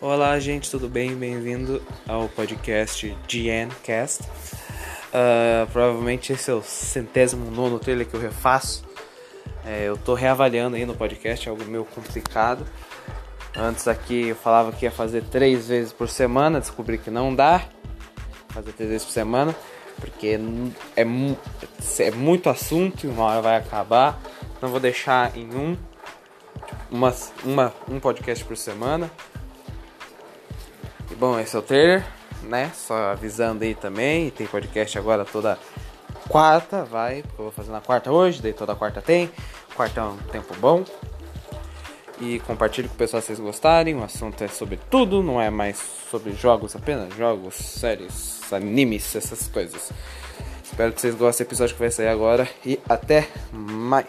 Olá, gente, tudo bem? Bem-vindo ao podcast GNCast. Uh, provavelmente esse é o centésimo nono trailer que eu refaço. É, eu tô reavaliando aí no podcast, é algo meio complicado. Antes aqui eu falava que ia fazer três vezes por semana, descobri que não dá. Fazer três vezes por semana, porque é, é muito assunto e uma hora vai acabar. Não vou deixar em um, uma, uma, um podcast por semana. Bom, esse é o trailer, né? Só avisando aí também. Tem podcast agora toda quarta, vai. Eu vou fazer na quarta hoje, daí toda quarta tem. Quarta é um tempo bom. E compartilhe com o pessoal se vocês gostarem. O assunto é sobre tudo, não é mais sobre jogos apenas. Jogos, séries, animes, essas coisas. Espero que vocês gostem do episódio que vai sair agora. E até mais.